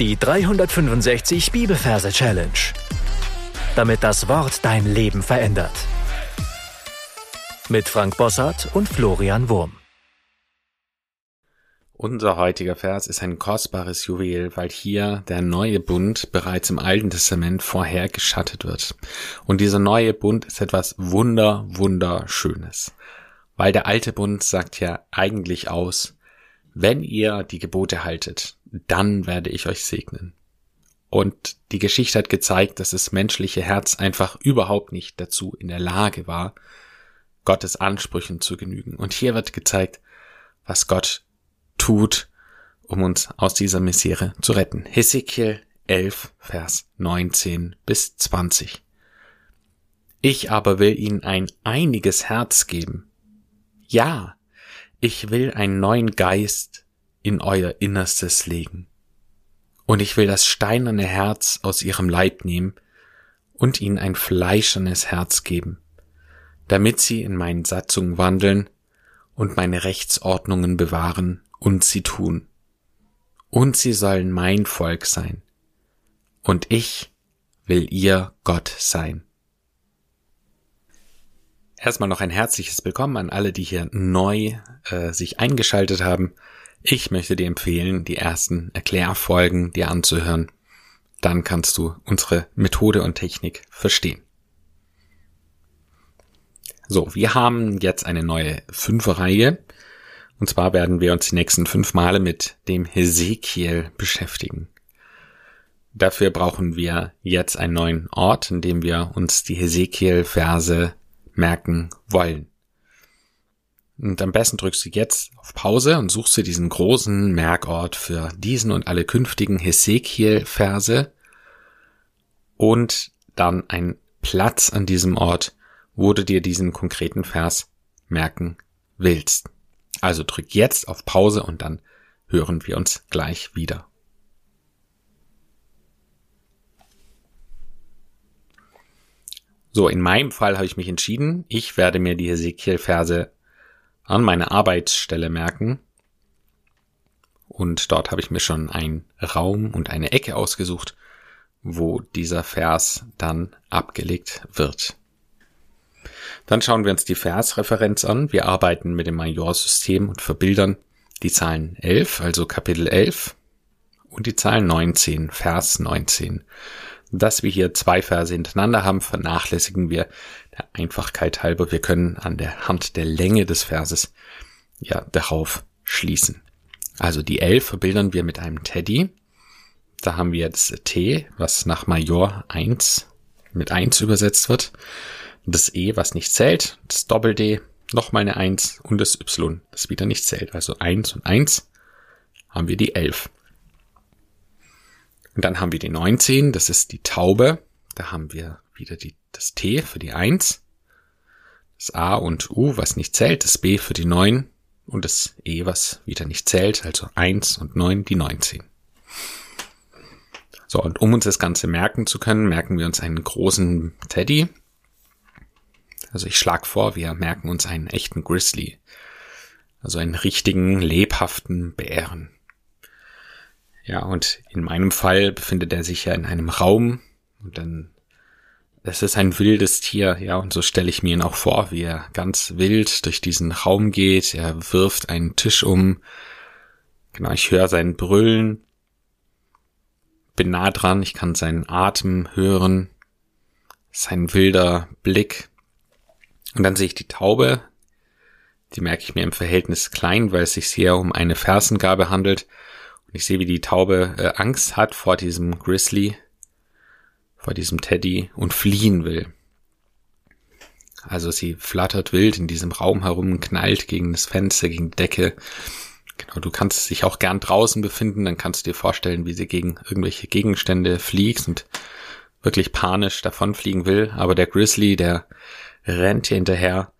Die 365 Bibelverse Challenge. Damit das Wort dein Leben verändert. Mit Frank Bossart und Florian Wurm. Unser heutiger Vers ist ein kostbares Juwel, weil hier der neue Bund bereits im Alten Testament vorher geschattet wird. Und dieser neue Bund ist etwas wunder, wunderschönes. Weil der alte Bund sagt ja eigentlich aus, wenn ihr die Gebote haltet, dann werde ich euch segnen. Und die Geschichte hat gezeigt, dass das menschliche Herz einfach überhaupt nicht dazu in der Lage war, Gottes Ansprüchen zu genügen. Und hier wird gezeigt, was Gott tut, um uns aus dieser Misere zu retten. Hesekiel 11, Vers 19 bis 20. Ich aber will ihnen ein einiges Herz geben. Ja, ich will einen neuen Geist in euer Innerstes legen. Und ich will das steinerne Herz aus ihrem Leib nehmen und ihnen ein fleischernes Herz geben, damit sie in meinen Satzungen wandeln und meine Rechtsordnungen bewahren und sie tun. Und sie sollen mein Volk sein. Und ich will ihr Gott sein. Erstmal noch ein herzliches Willkommen an alle, die hier neu äh, sich eingeschaltet haben. Ich möchte dir empfehlen, die ersten Erklärfolgen dir anzuhören. Dann kannst du unsere Methode und Technik verstehen. So, wir haben jetzt eine neue Fünferreihe. Und zwar werden wir uns die nächsten fünf Male mit dem Hesekiel beschäftigen. Dafür brauchen wir jetzt einen neuen Ort, in dem wir uns die Hesekiel-Verse merken wollen. Und am besten drückst du jetzt auf Pause und suchst dir diesen großen Merkort für diesen und alle künftigen Hesekiel-Verse und dann ein Platz an diesem Ort, wo du dir diesen konkreten Vers merken willst. Also drück jetzt auf Pause und dann hören wir uns gleich wieder. So, in meinem Fall habe ich mich entschieden, ich werde mir die Hesekiel-Verse an meine Arbeitsstelle merken. Und dort habe ich mir schon einen Raum und eine Ecke ausgesucht, wo dieser Vers dann abgelegt wird. Dann schauen wir uns die Versreferenz an. Wir arbeiten mit dem Majorsystem und verbildern die Zahlen 11, also Kapitel 11 und die Zahlen 19, Vers 19 dass wir hier zwei Verse hintereinander haben, vernachlässigen wir der Einfachkeit halber. Wir können an der Hand der Länge des Verses ja darauf schließen. Also die L verbildern wir mit einem Teddy. Da haben wir das T, was nach Major 1 mit 1 übersetzt wird. Das E, was nicht zählt. Das Doppel-D, nochmal eine 1 und das Y, das wieder nicht zählt. Also 1 und 1 haben wir die 11. Und dann haben wir die 19, das ist die Taube. Da haben wir wieder die, das T für die 1. Das A und U, was nicht zählt, das B für die 9 und das E, was wieder nicht zählt, also 1 und 9, die 19. So, und um uns das Ganze merken zu können, merken wir uns einen großen Teddy. Also ich schlage vor, wir merken uns einen echten Grizzly. Also einen richtigen, lebhaften Bären. Ja, und in meinem Fall befindet er sich ja in einem Raum. Und dann, es ist ein wildes Tier, ja, und so stelle ich mir ihn auch vor, wie er ganz wild durch diesen Raum geht, er wirft einen Tisch um, genau, ich höre sein Brüllen, bin nah dran, ich kann seinen Atem hören, sein wilder Blick, und dann sehe ich die Taube, die merke ich mir im Verhältnis klein, weil es sich hier um eine Fersengabe handelt, ich sehe, wie die Taube äh, Angst hat vor diesem Grizzly, vor diesem Teddy und fliehen will. Also sie flattert wild in diesem Raum herum, knallt gegen das Fenster, gegen die Decke. Genau, du kannst dich auch gern draußen befinden, dann kannst du dir vorstellen, wie sie gegen irgendwelche Gegenstände fliegt und wirklich panisch davonfliegen will. Aber der Grizzly, der rennt hier hinterher,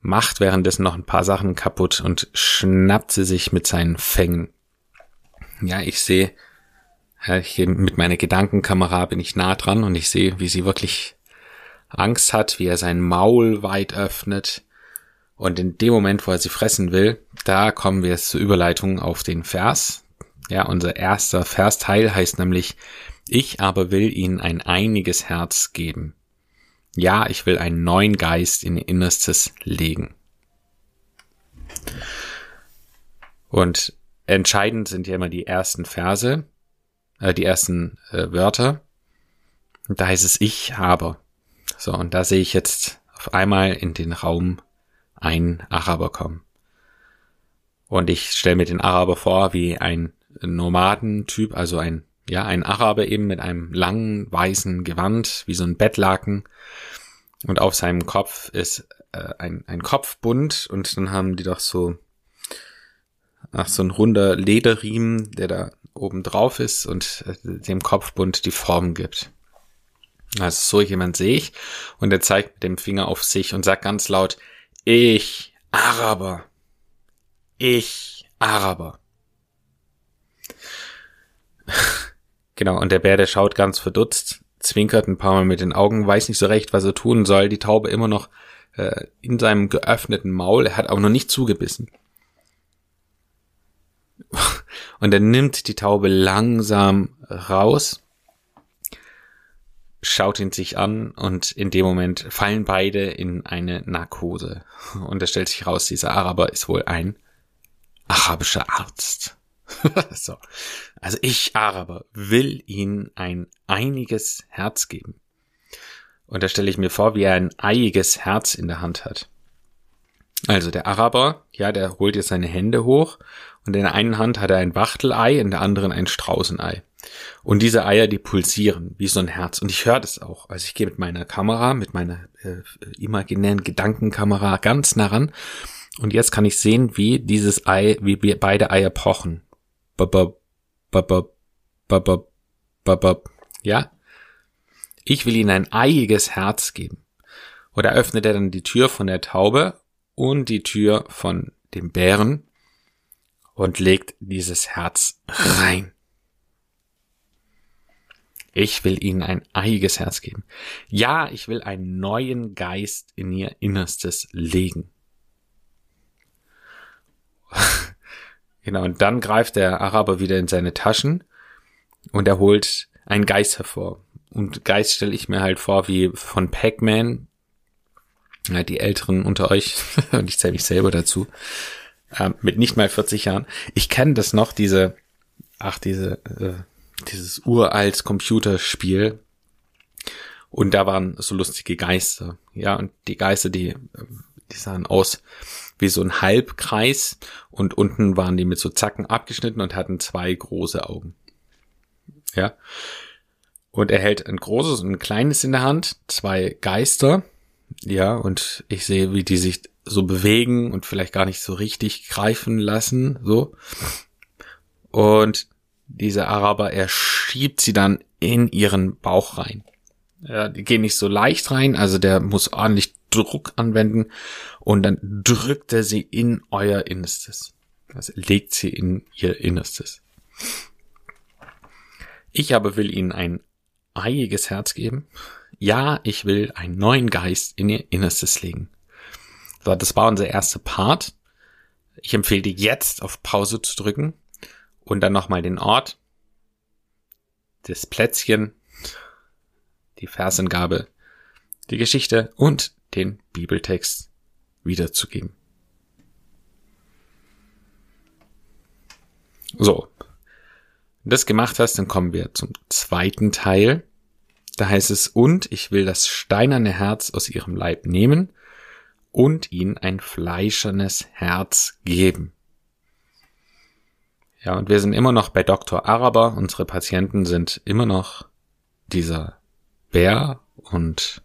macht währenddessen noch ein paar Sachen kaputt und schnappt sie sich mit seinen Fängen ja, ich sehe, hier mit meiner Gedankenkamera bin ich nah dran und ich sehe, wie sie wirklich Angst hat, wie er sein Maul weit öffnet. Und in dem Moment, wo er sie fressen will, da kommen wir zur Überleitung auf den Vers. Ja, unser erster Versteil heißt nämlich, ich aber will ihnen ein einiges Herz geben. Ja, ich will einen neuen Geist in ihr Innerstes legen. Und entscheidend sind ja immer die ersten Verse, äh, die ersten äh, Wörter. Und da heißt es ich habe. So, und da sehe ich jetzt auf einmal in den Raum ein Araber kommen. Und ich stelle mir den Araber vor wie ein Nomadentyp, also ein, ja, ein Araber eben mit einem langen weißen Gewand, wie so ein Bettlaken. Und auf seinem Kopf ist äh, ein, ein Kopfbund und dann haben die doch so, ach, so ein runder Lederriemen, der da oben drauf ist und äh, dem Kopfbund die Form gibt. Also so jemand sehe ich und er zeigt mit dem Finger auf sich und sagt ganz laut, ich, Araber, ich, Araber. genau, und der Bär, der schaut ganz verdutzt, zwinkert ein paar Mal mit den Augen, weiß nicht so recht, was er tun soll, die Taube immer noch äh, in seinem geöffneten Maul, er hat auch noch nicht zugebissen. Und er nimmt die Taube langsam raus, schaut ihn sich an und in dem Moment fallen beide in eine Narkose. Und es stellt sich raus, dieser Araber ist wohl ein arabischer Arzt. so. Also ich, Araber, will ihnen ein einiges Herz geben. Und da stelle ich mir vor, wie er ein eiiges Herz in der Hand hat. Also der Araber, ja, der holt jetzt seine Hände hoch und in der einen Hand hat er ein Wachtelei, in der anderen ein Straußenei. Und diese Eier, die pulsieren wie so ein Herz. Und ich höre das auch. Also ich gehe mit meiner Kamera, mit meiner äh, imaginären Gedankenkamera ganz nah ran. Und jetzt kann ich sehen, wie dieses Ei, wie beide Eier pochen. Babab, babab, babab, babab. Ja? Ich will ihnen ein eiiges Herz geben. Und da öffnet er dann die Tür von der Taube und die Tür von dem Bären und legt dieses Herz rein. Ich will ihnen ein eiiges Herz geben. Ja, ich will einen neuen Geist in ihr Innerstes legen. genau, und dann greift der Araber wieder in seine Taschen und er holt einen Geist hervor. Und Geist stelle ich mir halt vor wie von Pac-Man. Ja, die Älteren unter euch, und ich zähle mich selber dazu, äh, mit nicht mal 40 Jahren. Ich kenne das noch, diese, ach, diese, äh, dieses uralt Computerspiel. Und da waren so lustige Geister. Ja, und die Geister, die, die sahen aus wie so ein Halbkreis und unten waren die mit so Zacken abgeschnitten und hatten zwei große Augen. Ja. Und er hält ein großes und ein kleines in der Hand, zwei Geister. Ja, und ich sehe, wie die sich so bewegen und vielleicht gar nicht so richtig greifen lassen, so. Und dieser Araber, er schiebt sie dann in ihren Bauch rein. Ja, die gehen nicht so leicht rein, also der muss ordentlich Druck anwenden und dann drückt er sie in euer Innerstes. Also legt sie in ihr Innerstes. Ich aber will ihnen ein eiiges Herz geben. Ja, ich will einen neuen Geist in ihr Innerstes legen. Das war unser erster Part. Ich empfehle dir jetzt auf Pause zu drücken und dann nochmal den Ort, das Plätzchen, die Versangabe, die Geschichte und den Bibeltext wiederzugeben. So, wenn du das gemacht hast, dann kommen wir zum zweiten Teil. Da heißt es, und ich will das steinerne Herz aus ihrem Leib nehmen und ihnen ein fleischernes Herz geben. Ja, und wir sind immer noch bei Dr. Araber. Unsere Patienten sind immer noch dieser Bär und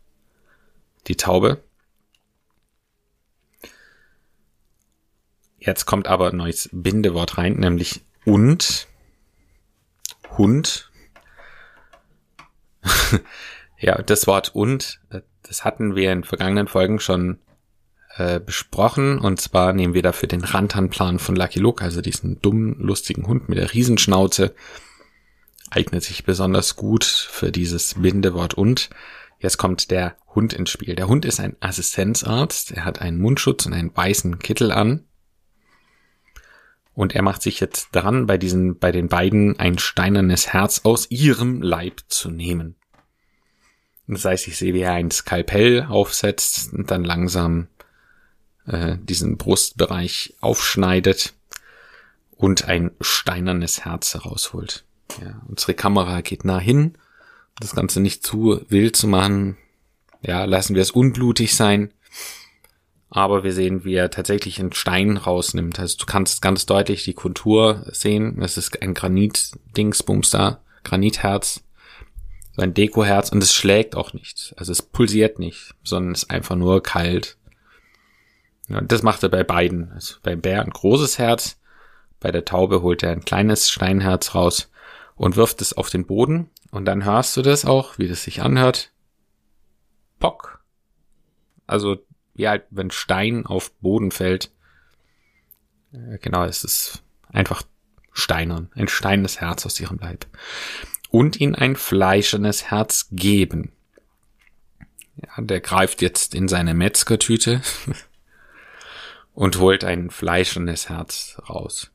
die Taube. Jetzt kommt aber ein neues Bindewort rein, nämlich und Hund. ja, das Wort und, das hatten wir in vergangenen Folgen schon äh, besprochen. Und zwar nehmen wir dafür den Rantanplan von Lucky Luke, also diesen dummen, lustigen Hund mit der Riesenschnauze. Eignet sich besonders gut für dieses Bindewort und. Jetzt kommt der Hund ins Spiel. Der Hund ist ein Assistenzarzt. Er hat einen Mundschutz und einen weißen Kittel an. Und er macht sich jetzt dran, bei diesen, bei den beiden ein steinernes Herz aus ihrem Leib zu nehmen. Das heißt, ich sehe, wie er ein Skalpell aufsetzt und dann langsam äh, diesen Brustbereich aufschneidet und ein steinernes Herz herausholt. Ja, unsere Kamera geht nah hin, das Ganze nicht zu wild zu machen. Ja, lassen wir es unblutig sein. Aber wir sehen, wie er tatsächlich einen Stein rausnimmt. Also du kannst ganz deutlich die Kontur sehen. Es ist ein Granit-Dingsbums da, Granitherz, so ein Dekoherz und es schlägt auch nicht. Also es pulsiert nicht, sondern es ist einfach nur kalt. Ja, das macht er bei beiden. Also beim Bär ein großes Herz, bei der Taube holt er ein kleines Steinherz raus und wirft es auf den Boden. Und dann hörst du das auch, wie das sich anhört. Pock. Also, wie halt, wenn Stein auf Boden fällt. Äh, genau, es ist einfach steinern. Ein steines Herz aus ihrem Leib. Und ihn ein fleischendes Herz geben. Ja, der greift jetzt in seine Metzgertüte und holt ein fleischendes Herz raus.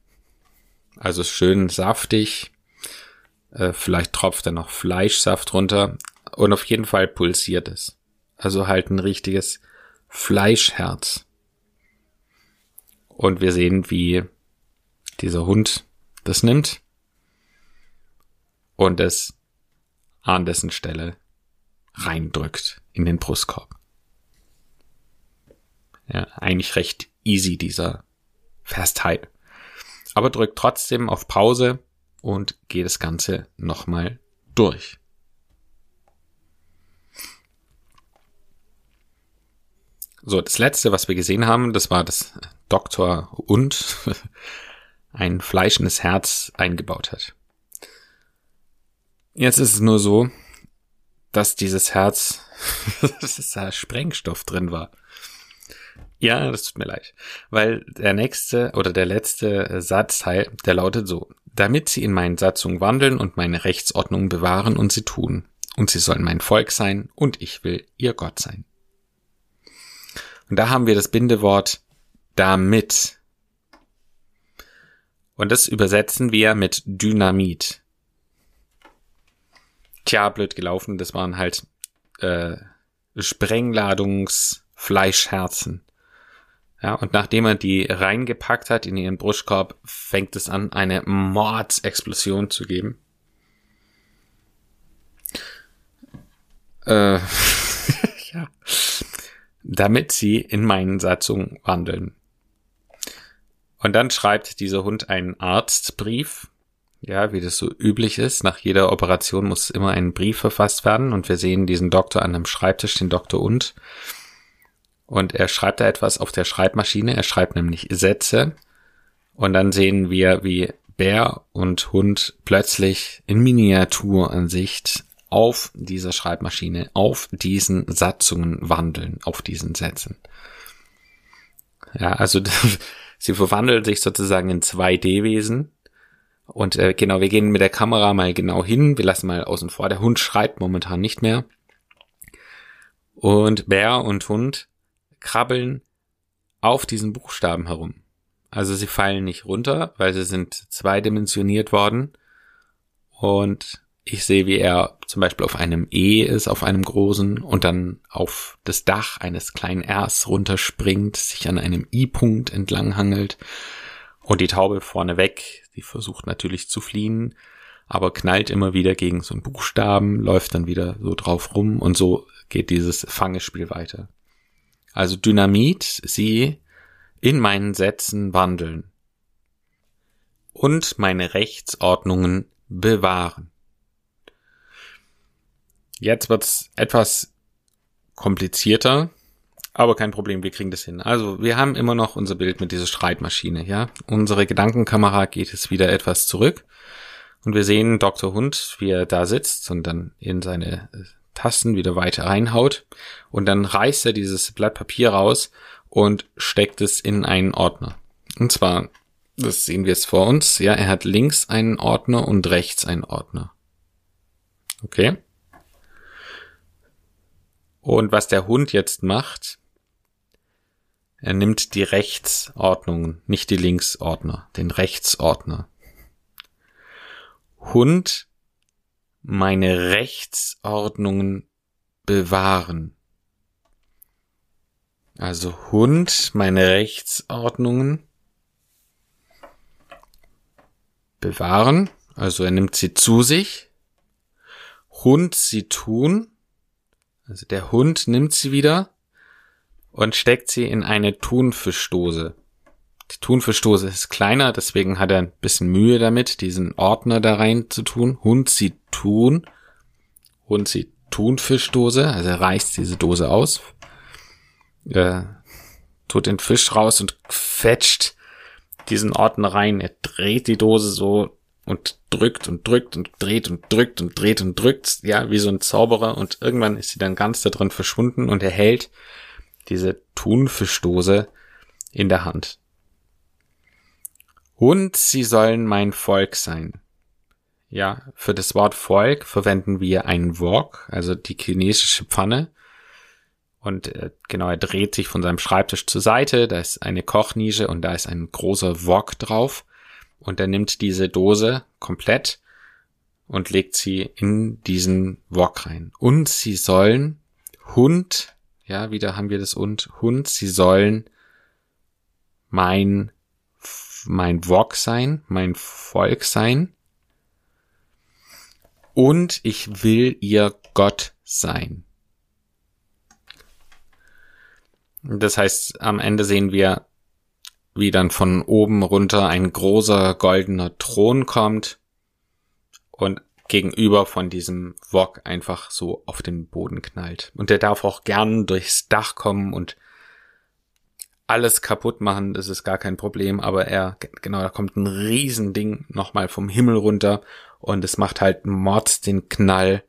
Also schön saftig, äh, vielleicht tropft da noch Fleischsaft runter und auf jeden Fall pulsiert es. Also halt ein richtiges Fleischherz. Und wir sehen, wie dieser Hund das nimmt und es an dessen Stelle reindrückt in den Brustkorb. Ja, eigentlich recht easy dieser Versteil. Aber drückt trotzdem auf Pause und gehe das Ganze nochmal durch. So, das letzte, was wir gesehen haben, das war das Doktor und ein fleischendes Herz eingebaut hat. Jetzt ist es nur so, dass dieses Herz, dass da Sprengstoff drin war. Ja, das tut mir leid. Weil der nächste oder der letzte Satzteil, der lautet so damit sie in meinen Satzungen wandeln und meine Rechtsordnung bewahren und sie tun. Und sie sollen mein Volk sein und ich will ihr Gott sein. Und da haben wir das Bindewort damit. Und das übersetzen wir mit Dynamit. Tja, blöd gelaufen, das waren halt äh, Sprengladungsfleischherzen. Ja, und nachdem er die reingepackt hat in ihren Brustkorb, fängt es an, eine Mordsexplosion zu geben. Äh, ja. Damit sie in meinen Satzungen wandeln. Und dann schreibt dieser Hund einen Arztbrief. Ja, wie das so üblich ist. Nach jeder Operation muss immer ein Brief verfasst werden. Und wir sehen diesen Doktor an einem Schreibtisch, den Doktor und und er schreibt da etwas auf der Schreibmaschine. Er schreibt nämlich Sätze. Und dann sehen wir, wie Bär und Hund plötzlich in Miniaturansicht auf dieser Schreibmaschine, auf diesen Satzungen wandeln, auf diesen Sätzen. Ja, also sie verwandeln sich sozusagen in 2D-Wesen. Und äh, genau, wir gehen mit der Kamera mal genau hin. Wir lassen mal außen vor. Der Hund schreibt momentan nicht mehr. Und Bär und Hund krabbeln auf diesen Buchstaben herum. Also sie fallen nicht runter, weil sie sind zweidimensioniert worden. Und ich sehe, wie er zum Beispiel auf einem E ist, auf einem großen, und dann auf das Dach eines kleinen Rs runterspringt, sich an einem I-Punkt entlanghangelt. Und die Taube vorne weg, die versucht natürlich zu fliehen, aber knallt immer wieder gegen so einen Buchstaben, läuft dann wieder so drauf rum und so geht dieses Fangespiel weiter also Dynamit, sie in meinen Sätzen wandeln und meine Rechtsordnungen bewahren. Jetzt wird's etwas komplizierter, aber kein Problem, wir kriegen das hin. Also wir haben immer noch unser Bild mit dieser Streitmaschine, ja. Unsere Gedankenkamera geht es wieder etwas zurück und wir sehen Dr. Hund, wie er da sitzt und dann in seine Tasten wieder weiter reinhaut und dann reißt er dieses Blatt Papier raus und steckt es in einen Ordner. Und zwar, das sehen wir jetzt vor uns, ja, er hat links einen Ordner und rechts einen Ordner. Okay? Und was der Hund jetzt macht, Er nimmt die Rechtsordnung, nicht die Linksordner, den Rechtsordner. Hund meine Rechtsordnungen bewahren. Also Hund meine Rechtsordnungen bewahren. Also er nimmt sie zu sich. Hund sie tun. Also der Hund nimmt sie wieder und steckt sie in eine Thunfischdose. Die Thunfischdose ist kleiner, deswegen hat er ein bisschen Mühe damit, diesen Ordner da rein zu tun. Hund sie tun. Hund sie Thunfischdose, also er reißt diese Dose aus, äh, tut den Fisch raus und fetscht diesen Ordner rein. Er dreht die Dose so und drückt und drückt und dreht und drückt und dreht und drückt, ja, wie so ein Zauberer und irgendwann ist sie dann ganz da drin verschwunden und er hält diese Thunfischdose in der Hand. Und sie sollen mein Volk sein. Ja, für das Wort Volk verwenden wir ein Wok, also die chinesische Pfanne. Und äh, genau, er dreht sich von seinem Schreibtisch zur Seite, da ist eine Kochnische und da ist ein großer Wok drauf. Und er nimmt diese Dose komplett und legt sie in diesen Wok rein. Und sie sollen Hund ja, wieder haben wir das und Hund, sie sollen mein, mein Wok sein, mein Volk sein. Und ich will ihr Gott sein. Das heißt, am Ende sehen wir, wie dann von oben runter ein großer goldener Thron kommt und gegenüber von diesem Wok einfach so auf den Boden knallt. Und der darf auch gern durchs Dach kommen und alles kaputt machen, das ist gar kein Problem, aber er, genau, da kommt ein Riesending nochmal vom Himmel runter und es macht halt Mords den Knall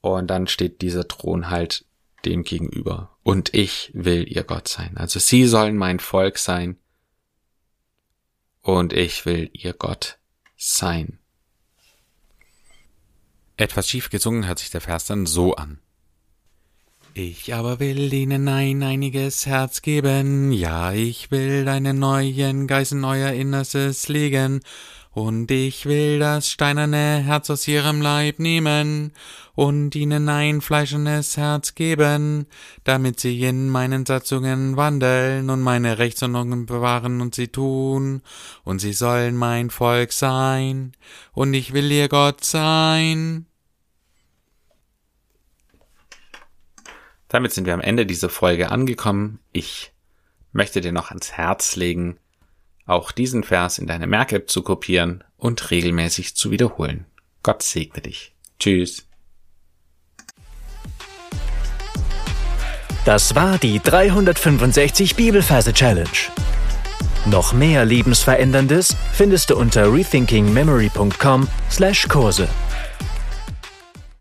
und dann steht dieser Thron halt dem gegenüber. Und ich will ihr Gott sein. Also sie sollen mein Volk sein und ich will ihr Gott sein. Etwas schief gesungen hört sich der Vers dann so an. Ich aber will ihnen ein einiges Herz geben, ja, ich will deinen neuen Geist in euer Innerstes legen, und ich will das steinerne Herz aus ihrem Leib nehmen und ihnen ein fleischendes Herz geben, damit sie in meinen Satzungen wandeln und meine Rechtsordnungen bewahren und sie tun, und sie sollen mein Volk sein, und ich will ihr Gott sein. Damit sind wir am Ende dieser Folge angekommen. Ich möchte dir noch ans Herz legen, auch diesen Vers in deine Merk-App zu kopieren und regelmäßig zu wiederholen. Gott segne dich. Tschüss. Das war die 365 Bibelferse Challenge. Noch mehr Lebensveränderndes findest du unter rethinkingmemory.com/Kurse.